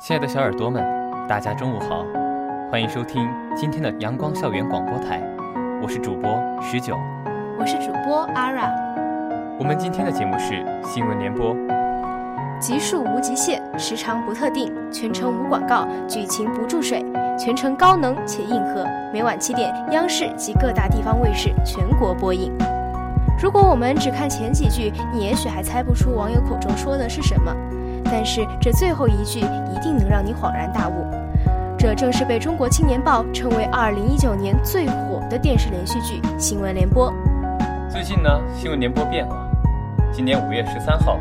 亲爱的小耳朵们，大家中午好，欢迎收听今天的阳光校园广播台，我是主播十九，我是主播阿 ra。我们今天的节目是新闻联播，集数无极限，时长不特定，全程无广告，剧情不注水，全程高能且硬核，每晚七点，央视及各大地方卫视全国播映。如果我们只看前几句，你也许还猜不出网友口中说的是什么。但是这最后一句一定能让你恍然大悟，这正是被《中国青年报》称为2019年最火的电视连续剧《新闻联播》。最近呢，《新闻联播》变了。今年五月十三号，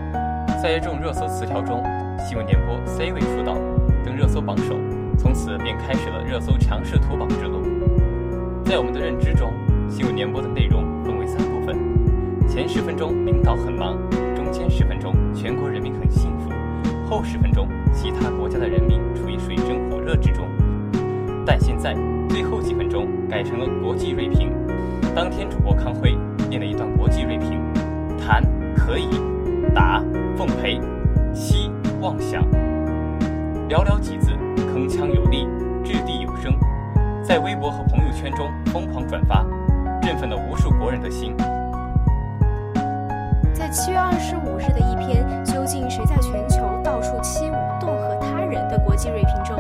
在一众热搜词条中，《新闻联播》C 位出道，登热搜榜首，从此便开始了热搜强势图榜之路。在我们的认知中，《新闻联播》的内容分为三部分：前十分钟领导很忙，中间十分钟全国人。后十分钟，其他国家的人民处于水深火热之中。但现在最后几分钟改成了国际锐评。当天主播康辉念了一段国际锐评：谈可以，打奉陪，七妄想。寥寥几字，铿锵有力，掷地有声，在微博和朋友圈中疯狂转发，振奋了无数国人的心。在七月二十五日的一篇“究竟谁在全球到处欺侮恫吓他人”的国际锐评中，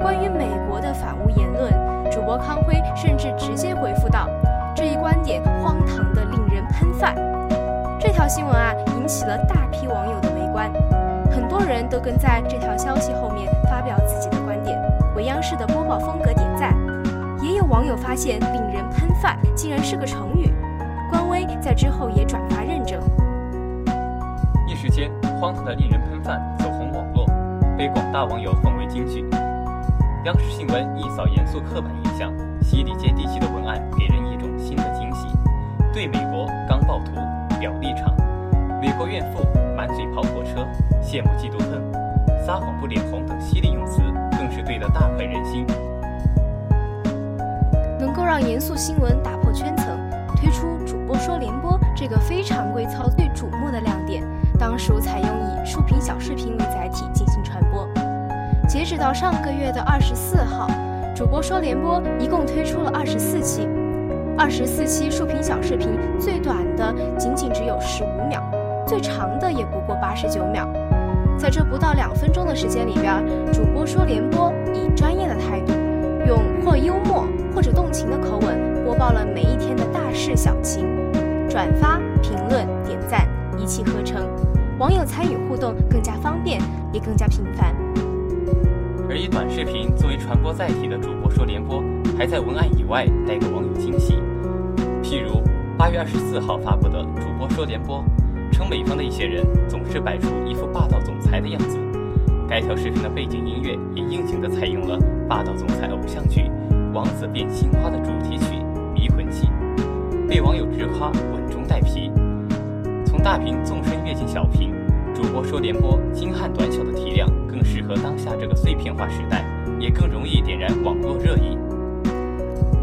关于美国的反乌言论，主播康辉甚至直接回复道：“这一观点荒唐的令人喷饭。”这条新闻啊，引起了大批网友的围观，很多人都跟在这条消息后面发表自己的观点，为央视的播报风格点赞。也有网友发现“令人喷饭”竟然是个成语，官微在之后也转发认证。一时间，荒唐的令人喷饭走，被广大网友奉为金句。央视新闻一扫严肃刻板印象，犀利接地气的文案给人一种新的惊喜。对美国刚暴徒表立场，美国怨妇满嘴跑火车，羡慕嫉妒恨，撒谎不脸红等犀利用词，更是对得大快人心。能够让严肃新闻打破圈层，推出主播说联播这个非常规操最瞩目的亮点。当属采用以竖屏小视频为载体进行传。截止到上个月的二十四号，主播说联播一共推出了二十四期，二十四期竖屏小视频最短的仅仅只有十五秒，最长的也不过八十九秒。在这不到两分钟的时间里边，主播说联播以专业的态度，用或幽默或者动情的口吻播报了每一天的大事小情，转发、评论、点赞。一气呵成，网友参与互动更加方便，也更加频繁。而以短视频作为传播载体的主播说联播，还在文案以外带给网友惊喜。譬如八月二十四号发布的主播说联播，称美方的一些人总是摆出一副霸道总裁的样子。该条视频的背景音乐也应景地采用了霸道总裁偶像剧《王子变青蛙》的主题曲《迷魂记》，被网友直夸稳中带皮。从大屏纵深跃进小屏，主播说联播精悍短小的体量更适合当下这个碎片化时代，也更容易点燃网络热议。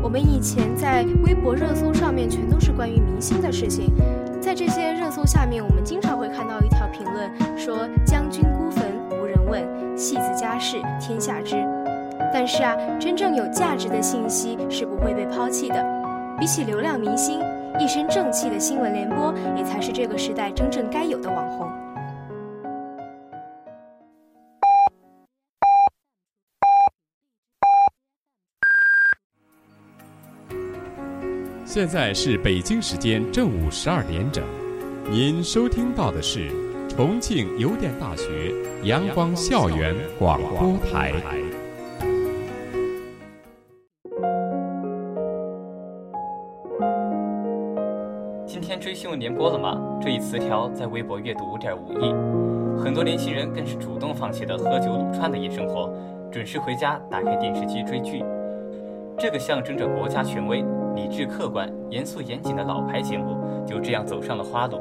我们以前在微博热搜上面全都是关于明星的事情，在这些热搜下面，我们经常会看到一条评论说：“将军孤坟无人问，戏子家事天下知。”但是啊，真正有价值的信息是不会被抛弃的，比起流量明星。一身正气的新闻联播，也才是这个时代真正该有的网红。现在是北京时间正午十二点整，您收听到的是重庆邮电大学阳光校园广播台。今天追新闻联播了吗？这一词条在微博阅读五点五亿，很多年轻人更是主动放弃了喝酒撸串的夜生活，准时回家打开电视机追剧。这个象征着国家权威、理智客观、严肃严谨的老牌节目，就这样走上了花路。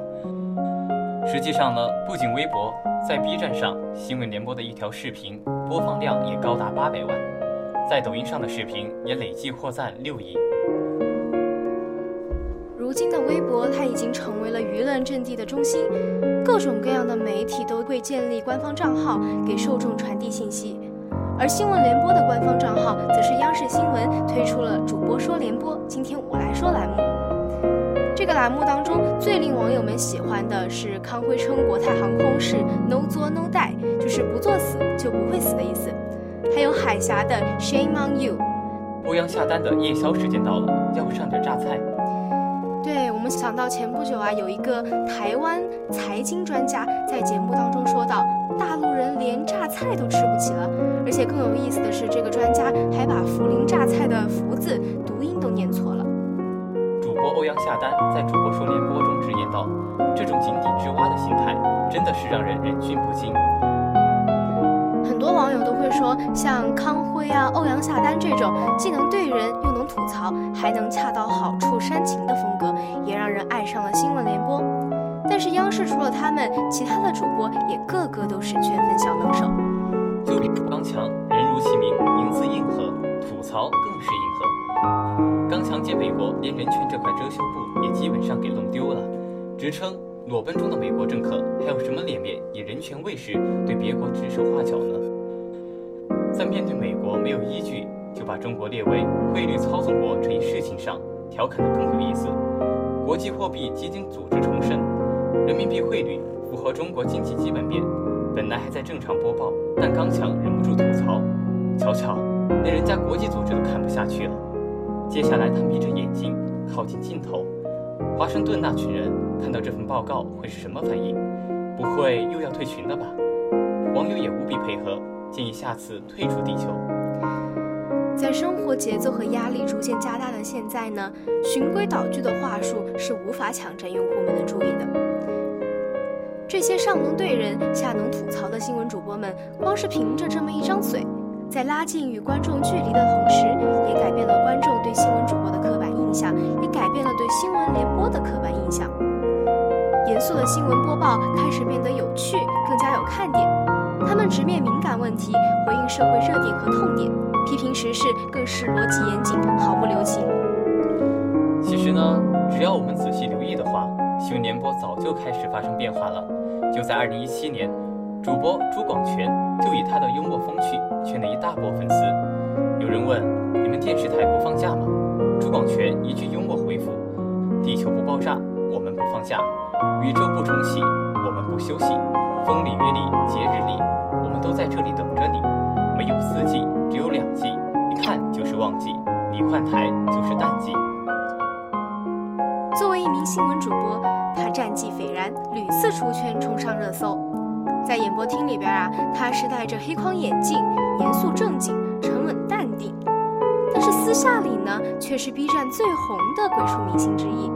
实际上呢，不仅微博，在 B 站上，新闻联播的一条视频播放量也高达八百万，在抖音上的视频也累计获赞六亿。如今的微博，它已经成为了舆论阵地的中心，各种各样的媒体都会建立官方账号，给受众传递信息。而新闻联播的官方账号，则是央视新闻推出了“主播说联播”，今天我来说栏目。这个栏目当中最令网友们喜欢的是康辉称国泰航空是 “no 作 no die”，就是不作死就不会死的意思。还有海峡的 “shame on you”。欧阳下单的夜宵时间到了，要不上点榨菜？对我们想到前不久啊，有一个台湾财经专家在节目当中说到，大陆人连榨菜都吃不起了。而且更有意思的是，这个专家还把涪陵榨菜的“涪”字读音都念错了。主播欧阳夏丹在主播说联播中直言道：“这种井底之蛙的心态，真的是让人忍俊不禁。”很多网友都会说，像康辉啊、欧阳夏丹这种既能对人又能吐槽，还能恰到好处煽情的风格，也让人爱上了新闻联播。但是央视除了他们，其他的主播也个个都是圈粉小能手。就比刚强，人如其名，名字硬核，吐槽更是硬核。刚强见美国，连人权这块遮羞布也基本上给弄丢了，直称裸奔中的美国政客还有什么脸面以人权卫士对别国指手画脚呢？在面对美国没有依据就把中国列为汇率操纵国这一事情上，调侃的更有意思。国际货币基金组织重申，人民币汇率符合中国经济基本面。本来还在正常播报，但刚强忍不住吐槽：“瞧瞧，连人家国际组织都看不下去了。”接下来他眯着眼睛靠近镜头。华盛顿那群人看到这份报告会是什么反应？不会又要退群了吧？网友也无比配合，建议下次退出地球。在生活节奏和压力逐渐加大的现在呢，循规蹈矩的话术是无法抢占用户们的注意的。这些上能对人、下能吐槽的新闻主播们，光是凭着这么一张嘴，在拉近与观众距离的同时，也改变了观众对新闻主播的刻板印象，也改变了对新闻联播的刻板印象。严肃的新闻播报开始变得有趣，更加有看点。他们直面敏感问题，回应社会热点和痛点，批评时事更是逻辑严谨，毫不留情。其实呢，只要我们仔细留意的话，新闻联播早就开始发生变化了。就在二零一七年，主播朱广权就以他的幽默风趣圈了一大波粉丝。有人问：“你们电视台不放假吗？”朱广权一句幽默回复：“地球不爆炸，我们不放假；宇宙不重启，我们不休息；风里雨里节日里，我们都在这里等着你。没有四季，只有两季，一看就是旺季，你换台就是淡季。”作为一名新闻主播。他战绩斐然，屡次出圈，冲上热搜。在演播厅里边啊，他是戴着黑框眼镜，严肃正经，沉稳淡定。但是私下里呢，却是 B 站最红的鬼畜明星之一。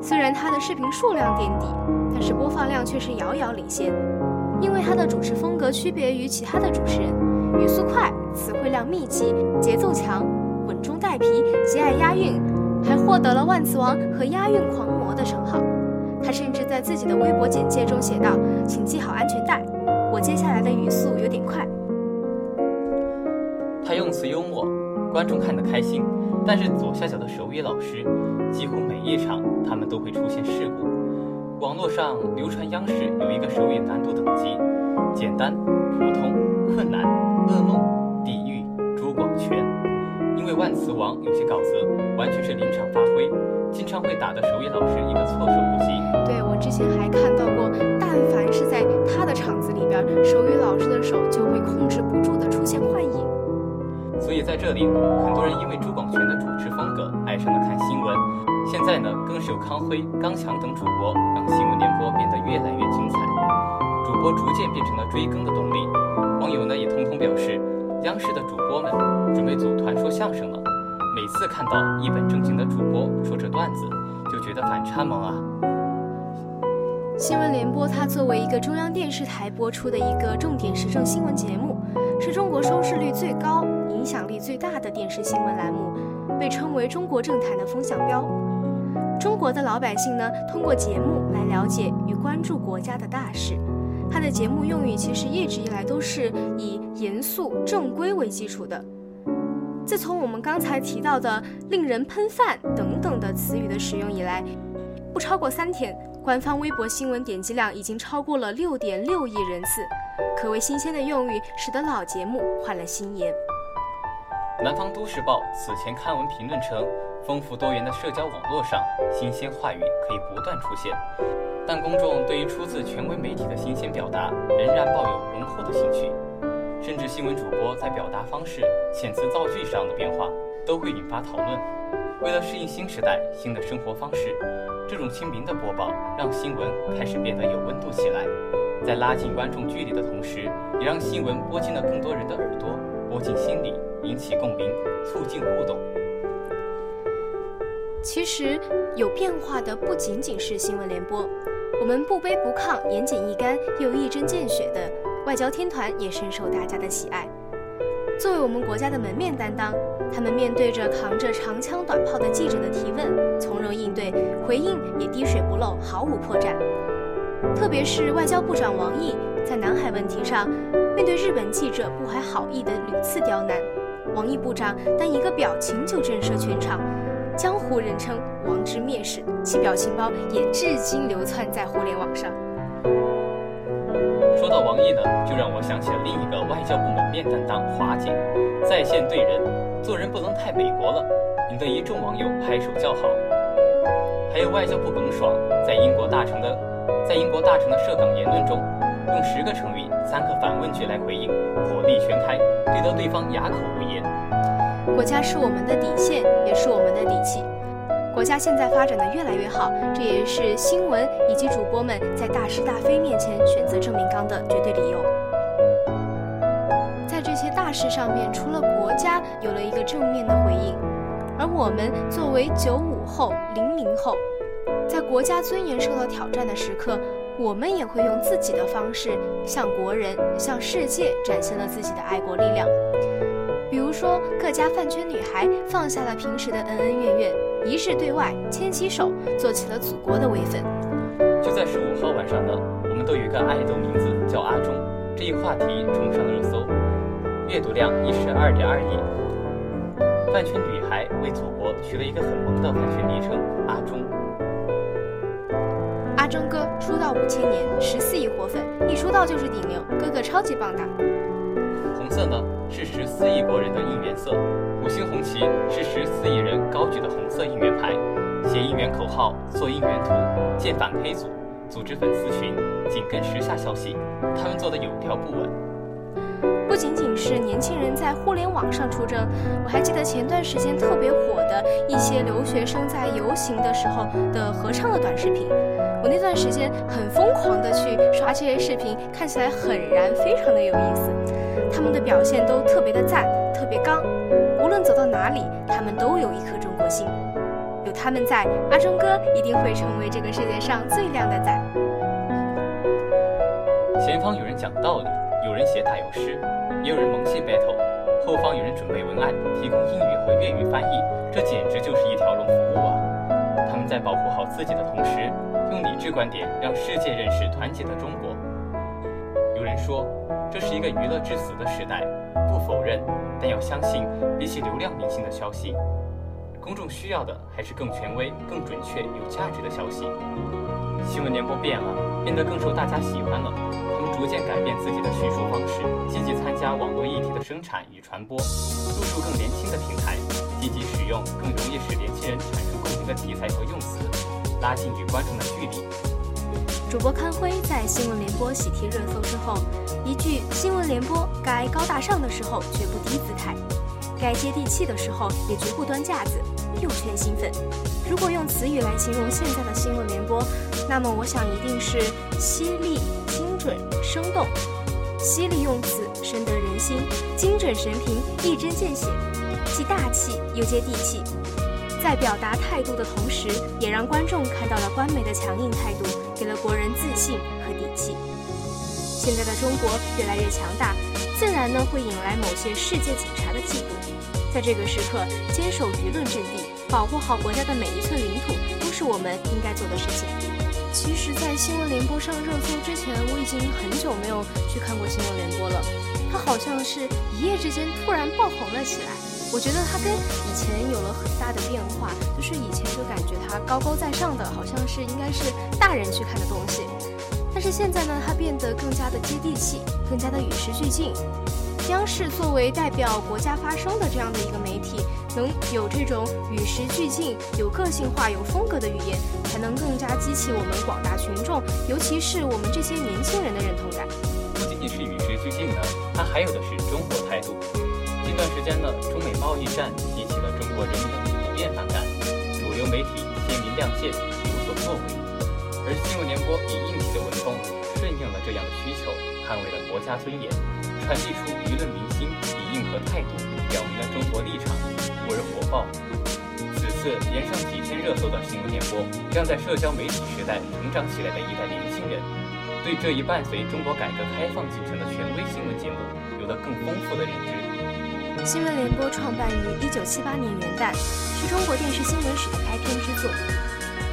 虽然他的视频数量垫底，但是播放量却是遥遥领先。因为他的主持风格区别于其他的主持人，语速快，词汇量密集，节奏强，稳中带皮，极爱押韵，还获得了“万磁王”和“押韵狂魔”的称号。他甚至在自己的微博简介中写道：“请系好安全带，我接下来的语速有点快。”他用词幽默，观众看得开心。但是左下角的手语老师，几乎每一场他们都会出现事故。网络上流传央视有一个手语难度等级：简单、普通、困难、噩梦、地狱、朱广权。因为万磁王有些稿子完全是临场发挥。经常会打的手语老师一个措手不及。对我之前还看到过，但凡是在他的场子里边，手语老师的手就会控制不住的出现幻影。所以在这里，很多人因为朱广权的主持风格爱上了看新闻。现现在呢，更是有康辉、刚强等主播，让新闻联播变得越来越精彩。主播逐渐变成了追更的动力。网友呢也通通表示，央视的主播们准备组团说相声了。每次看到一本正经的主播说着段子，就觉得反差萌啊。新闻联播它作为一个中央电视台播出的一个重点时政新闻节目，是中国收视率最高、影响力最大的电视新闻栏目，被称为中国政坛的风向标。中国的老百姓呢，通过节目来了解与关注国家的大事。它的节目用语其实一直以来都是以严肃正规为基础的。自从我们刚才提到的“令人喷饭”等等的词语的使用以来，不超过三天。官方微博新闻点击量已经超过了六点六亿人次，可谓新鲜的用语，使得老节目换了新颜。南方都市报此前刊文评论称，丰富多元的社交网络上，新鲜话语可以不断出现，但公众对于出自权威媒体的新鲜表达仍然抱有浓厚的兴趣，甚至新闻主播在表达方式、遣词造句上的变化都会引发讨论。为了适应新时代、新的生活方式。这种亲民的播报，让新闻开始变得有温度起来，在拉近观众距离的同时，也让新闻播进了更多人的耳朵，播进心里，引起共鸣，促进互动。其实，有变化的不仅仅是新闻联播，我们不卑不亢、言简意赅又一针见血的外交天团也深受大家的喜爱。作为我们国家的门面担当，他们面对着扛着长枪短炮的记者的提问，从容应对，回应也滴水不漏，毫无破绽。特别是外交部长王毅在南海问题上，面对日本记者不怀好意的屡次刁难，王毅部长单一个表情就震慑全场，江湖人称“王之蔑视”，其表情包也至今流窜在互联网上。王毅呢，就让我想起了另一个外交部门面担当华姐，在线对人，做人不能太美国了，引得一众网友拍手叫好。还有外交部耿爽，在英国大臣的在英国大臣的涉港言论中，用十个成语、三个反问句来回应，火力全开，怼得对方哑口无言。国家是我们的底线，也是我们的底气。国家现在发展的越来越好，这也是新闻以及主播们在大是大非面前选择正面刚的绝对理由。在这些大事上面，除了国家有了一个正面的回应，而我们作为九五后、零零后，在国家尊严受到挑战的时刻，我们也会用自己的方式向国人、向世界展现了自己的爱国力量。比如说，各家饭圈女孩放下了平时的恩恩怨怨。一致对外，牵起手，做起了祖国的微粉。就在十五号晚上呢，我们都有一个爱豆名字叫阿忠，这一话题冲上了热搜，阅读量一十二点二亿。饭圈女孩为祖国取了一个很萌的饭圈昵称“阿忠”。阿忠哥出道五千年，十四亿活粉，一出道就是顶流，哥哥超级棒的。红色呢？是十四亿国人的应援色，五星红旗是十四亿人举的红色应援牌，写应援口号，做应援图，建反黑组，组织粉丝群，紧跟时下消息，他们做的有条不紊。不仅仅是年轻人在互联网上出征，我还记得前段时间特别火的一些留学生在游行的时候的合唱的短视频，我那段时间很疯狂的去刷这些视频，看起来很燃，非常的有意思。他们的表现都特别的赞，特别刚，论走到哪里，他们都有一颗中国心。有他们在，阿忠哥一定会成为这个世界上最靓的仔。前方有人讲道理，有人写打油诗，也有人萌系 battle，后方有人准备文案，提供英语和粤语翻译，这简直就是一条龙服务啊！他们在保护好自己的同时，用理智观点让世界认识团结的中国。有人说。这是一个娱乐至死的时代，不否认，但要相信，比起流量明星的消息，公众需要的还是更权威、更准确、有价值的消息。新闻联播变了，变得更受大家喜欢了。他们逐渐改变自己的叙述方式，积极参加网络议题的生产与传播，入驻更年轻的平台，积极使用更容易使年轻人产生共鸣的题材和用词，拉近与观众的距离。主播康辉在新闻联播喜提热搜之后，一句“新闻联播该高大上的时候绝不低姿态，该接地气的时候也绝不端架子”，又圈兴奋。如果用词语来形容现在的新闻联播，那么我想一定是犀利、精准、生动。犀利用词深得人心，精准神评一针见血，既大气又接地气。在表达态度的同时，也让观众看到了官媒的强硬态度，给了国人自信和底气。现在的中国越来越强大，自然呢会引来某些世界警察的嫉妒。在这个时刻，坚守舆论阵地，保护好国家的每一寸领土，都是我们应该做的事情。其实，在新闻联播上热搜之前，我已经很久没有去看过新闻联播了。它好像是一夜之间突然爆红了起来。我觉得它跟以前有了很大的变化，就是以前就感觉它高高在上的，好像是应该是大人去看的东西，但是现在呢，它变得更加的接地气，更加的与时俱进。央视作为代表国家发声的这样的一个媒体，能有这种与时俱进、有个性化、有风格的语言，才能更加激起我们广大群众，尤其是我们这些年轻人的认同感。不仅仅是与时俱进呢，它还有的是中国态度。近段时间呢，中美贸易战激起了中国人民的普遍反感，主流媒体鲜明亮剑，有所作为。而新闻联播以硬气的文风，顺应了这样的需求，捍卫了国家尊严，传递出舆论民心，以硬核态度表明了中国立场，不而火爆。此次连上几天热搜的新闻联播，让在社交媒体时代成长起来的一代年轻人，对这一伴随中国改革开放进程的权威新闻节目，有了更丰富的认知。新闻联播创办于一九七八年元旦，是中国电视新闻史的开篇之作。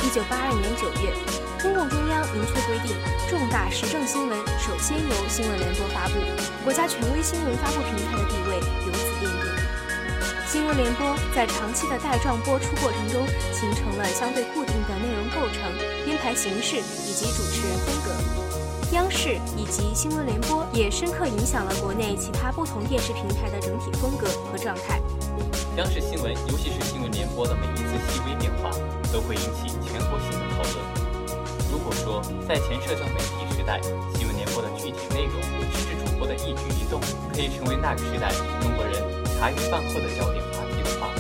一九八二年九月，中共中央明确规定，重大时政新闻首先由新闻联播发布，国家权威新闻发布平台的地位由此奠定。新闻联播在长期的带状播出过程中，形成了相对固定的内容构成、编排形式以及主持人风格。央视以及新闻联播也深刻影响了国内其他不同电视平台的整体风格和状态。央视新闻，尤其是新闻联播的每一次细微变化，都会引起全国性的讨论。如果说在前社交媒体时代，新闻联播的具体内容，甚至主播的一举一动，可以成为那个时代中国人茶余饭后的焦点话题的话，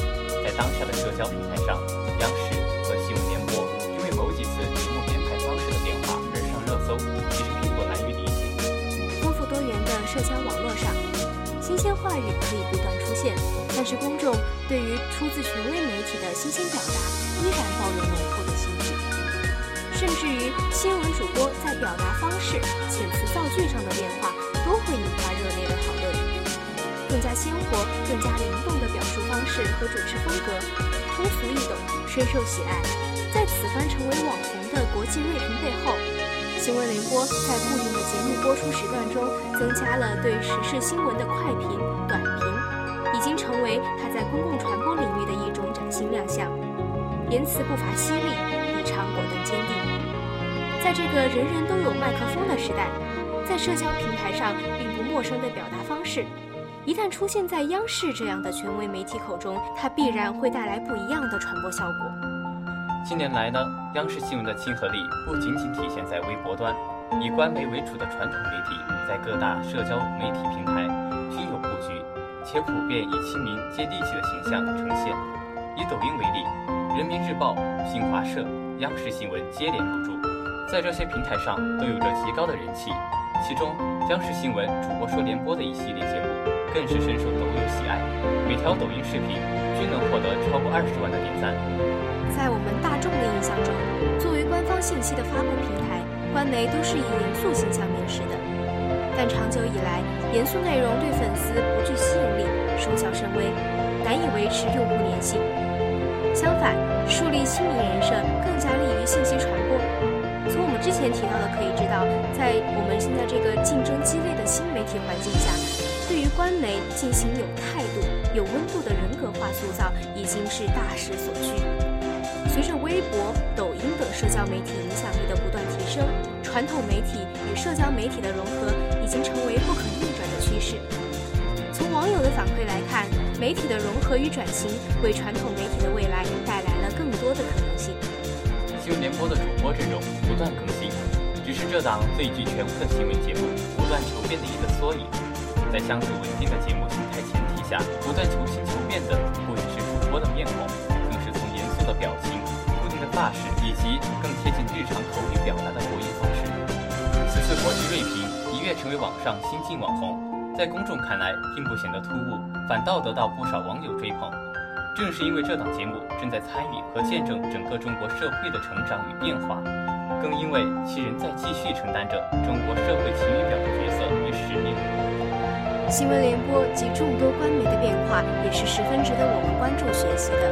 在当下的社交平台上，央视鲜话语可以不断出现，但是公众对于出自权威媒体的新鲜表达依然抱有浓厚的兴趣，甚至于新闻主播在表达方式、遣词造句上的变化都会引发热烈的讨论。更加鲜活、更加灵动的表述方式和主持风格，通俗易懂，深受喜爱，在此番成为网红的国际锐评背后。新闻联播在固定的节目播出时段中，增加了对时事新闻的快评、短评，已经成为它在公共传播领域的一种崭新亮相。言辞不乏犀利，立场果断坚定。在这个人人都有麦克风的时代，在社交平台上并不陌生的表达方式，一旦出现在央视这样的权威媒体口中，它必然会带来不一样的传播效果。近年来呢，央视新闻的亲和力不仅仅体现在微博端，以官媒为主的传统媒体在各大社交媒体平台均有布局，且普遍以亲民接地气的形象呈现。以抖音为例，人民日报、新华社、央视新闻接连入驻，在这些平台上都有着极高的人气。其中，央视新闻主播说联播的一系列节目更是深受抖友喜爱，每条抖音视频均能获得超过二十万的点赞。在我们大众的印象中，作为官方信息的发布平台，官媒都是以严肃形象面世的。但长久以来，严肃内容对粉丝不具吸引力，收效甚微，难以维持用户粘性。相反，树立亲民人设更加利于信息传播。从我们之前提到的可以知道，在我们现在这个竞争激烈的新媒体环境下，对于官媒进行有态度、有温度的人格化塑造，已经是大势所趋。随着微博、抖音等社交媒体影响力的不断提升，传统媒体与社交媒体的融合已经成为不可逆转的趋势。从网友的反馈来看，媒体的融合与转型，为传统媒体的未来带来了更多的可能性。新闻联播的主播阵容不断更新，只是这档最具权威的新闻节目不断求变的一个缩影。在相对稳定的节目形态前提下，不断求新求变的不仅是主播的面孔，更是从严肃的表情、固定的发饰以及更贴近日常口语表达的播音方式。此次国际锐评一跃成为网上新晋网红，在公众看来并不显得突兀，反倒得到不少网友追捧。正是因为这档节目正在参与和见证整个中国社会的成长与变化，更因为其仍在继续承担着中国社会晴雨表的角色与使命。新闻联播及众多官媒的变化也是十分值得我们关注学习的。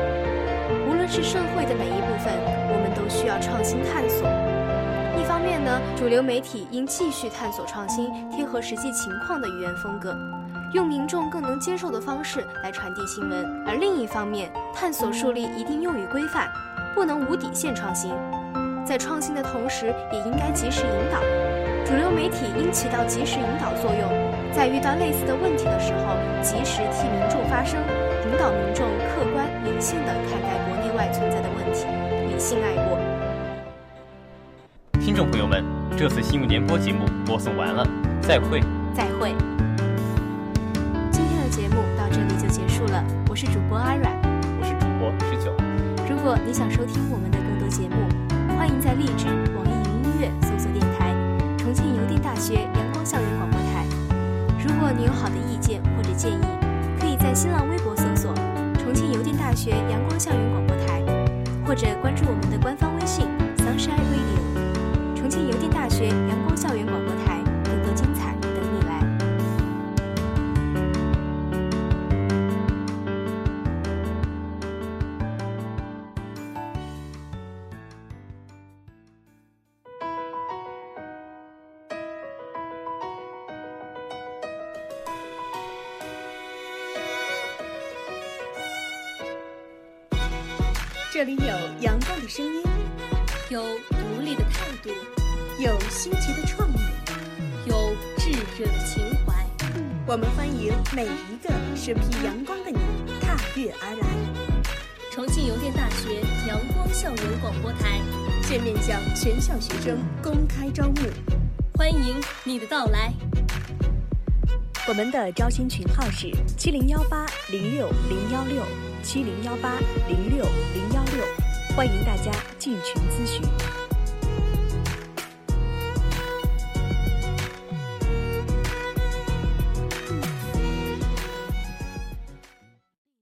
无论是社会的哪一部分，我们都需要创新探索。一方面呢，主流媒体应继续探索创新、贴合实际情况的语言风格，用民众更能接受的方式来传递新闻；而另一方面，探索树立一定用语规范，不能无底线创新。在创新的同时，也应该及时引导。主流媒体应起到及时引导作用。在遇到类似的问题的时候，及时替民众发声，引导民众客观理性的看待国内外存在的问题，理性爱国。听众朋友们，这次新闻联播节目播送完了，再会。再会。今天的节目到这里就结束了，我是主播阿软，我是主播十九。如果你想收听我们的更多节目，欢迎在荔枝、网易云音乐搜索电台“重庆邮电大学阳光校园广播台”。如果你有好的意见或者建议，可以在新浪微博搜索“重庆邮电大学阳光校园广播台”，或者关注我们的官方微信 “Sunshine Radio”。重庆邮电大学阳光校园广播台，这里有阳光的声音，有独立的态度，有新奇的创意，有炙热的情怀。我们欢迎每一个身披阳光的你踏月而来。重庆邮电大学阳光校园广播台现面向全校学生公开招募，欢迎你的到来。我们的招新群号是七零幺八零六零幺六七零幺八零六零幺欢迎大家进群咨询。